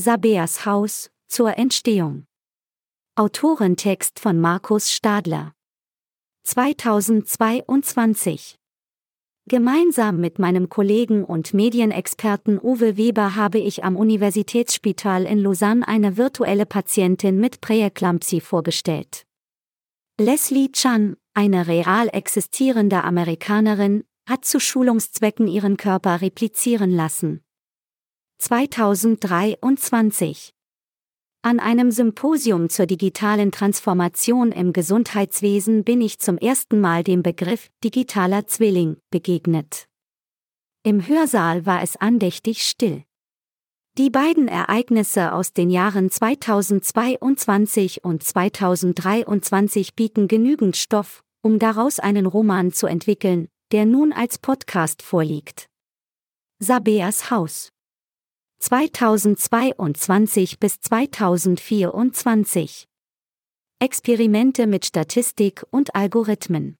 Sabeas Haus, zur Entstehung. Autorentext von Markus Stadler. 2022 Gemeinsam mit meinem Kollegen und Medienexperten Uwe Weber habe ich am Universitätsspital in Lausanne eine virtuelle Patientin mit Präeklampsie vorgestellt. Leslie Chan, eine real existierende Amerikanerin, hat zu Schulungszwecken ihren Körper replizieren lassen. 2023 An einem Symposium zur digitalen Transformation im Gesundheitswesen bin ich zum ersten Mal dem Begriff digitaler Zwilling begegnet. Im Hörsaal war es andächtig still. Die beiden Ereignisse aus den Jahren 2022 und 2023 bieten genügend Stoff, um daraus einen Roman zu entwickeln, der nun als Podcast vorliegt. Sabeas Haus 2022 bis 2024 Experimente mit Statistik und Algorithmen.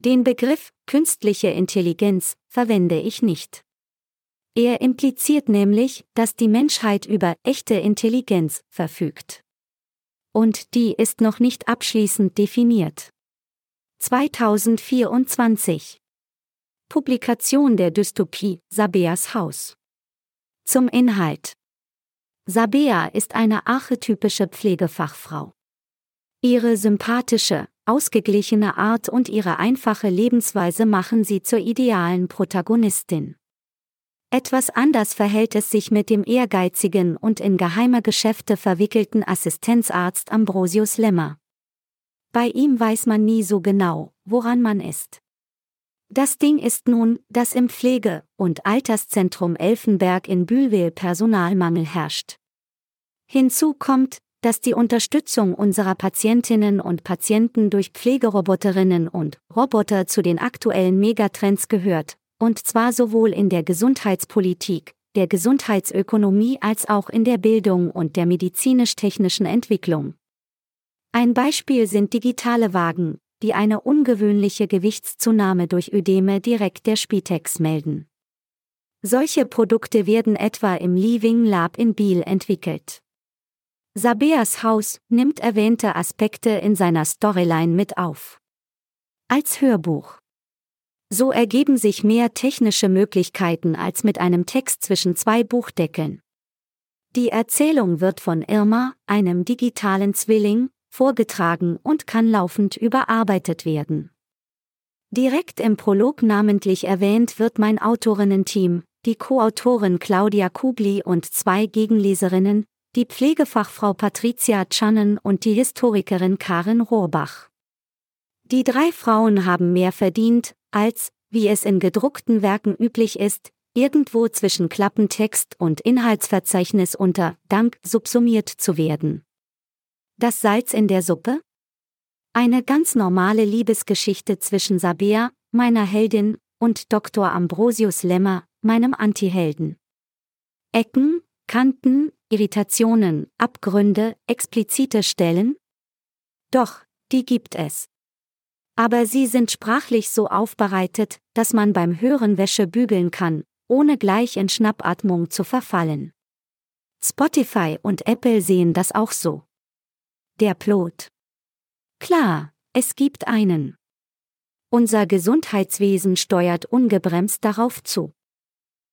Den Begriff künstliche Intelligenz verwende ich nicht. Er impliziert nämlich, dass die Menschheit über echte Intelligenz verfügt. Und die ist noch nicht abschließend definiert. 2024 Publikation der Dystopie Sabeas Haus Zum Inhalt Sabea ist eine archetypische Pflegefachfrau. Ihre sympathische, ausgeglichene Art und ihre einfache Lebensweise machen sie zur idealen Protagonistin. Etwas anders verhält es sich mit dem ehrgeizigen und in geheime Geschäfte verwickelten Assistenzarzt Ambrosius Lemmer. Bei ihm weiß man nie so genau, woran man ist. Das Ding ist nun, dass im Pflege- und Alterszentrum Elfenberg in Bühlwil Personalmangel herrscht. Hinzu kommt, dass die Unterstützung unserer Patientinnen und Patienten durch Pflegeroboterinnen und Roboter zu den aktuellen Megatrends gehört, und zwar sowohl in der Gesundheitspolitik, der Gesundheitsökonomie als auch in der Bildung und der medizinisch-technischen Entwicklung. Ein Beispiel sind digitale Wagen, die eine ungewöhnliche Gewichtszunahme durch Ödeme direkt der Spitex melden. Solche Produkte werden etwa im Living Lab in Biel entwickelt. Sabeas Haus nimmt erwähnte Aspekte in seiner Storyline mit auf. Als Hörbuch. So ergeben sich mehr technische Möglichkeiten als mit einem Text zwischen zwei Buchdeckeln. Die Erzählung wird von Irma, einem digitalen Zwilling, vorgetragen und kann laufend überarbeitet werden. Direkt im Prolog namentlich erwähnt wird mein Autorinnenteam, die Co-Autorin Claudia Kubli und zwei Gegenleserinnen, die Pflegefachfrau Patricia Channen und die Historikerin Karin Rohrbach. Die drei Frauen haben mehr verdient, als, wie es in gedruckten Werken üblich ist, irgendwo zwischen Klappentext und Inhaltsverzeichnis unter Dank subsumiert zu werden. Das Salz in der Suppe? Eine ganz normale Liebesgeschichte zwischen Sabea, meiner Heldin, und Dr. Ambrosius Lemmer, meinem Antihelden. Ecken, Kanten, Irritationen, Abgründe, explizite Stellen? Doch, die gibt es. Aber sie sind sprachlich so aufbereitet, dass man beim Hören Wäsche bügeln kann, ohne gleich in Schnappatmung zu verfallen. Spotify und Apple sehen das auch so. Der Plot. Klar, es gibt einen. Unser Gesundheitswesen steuert ungebremst darauf zu.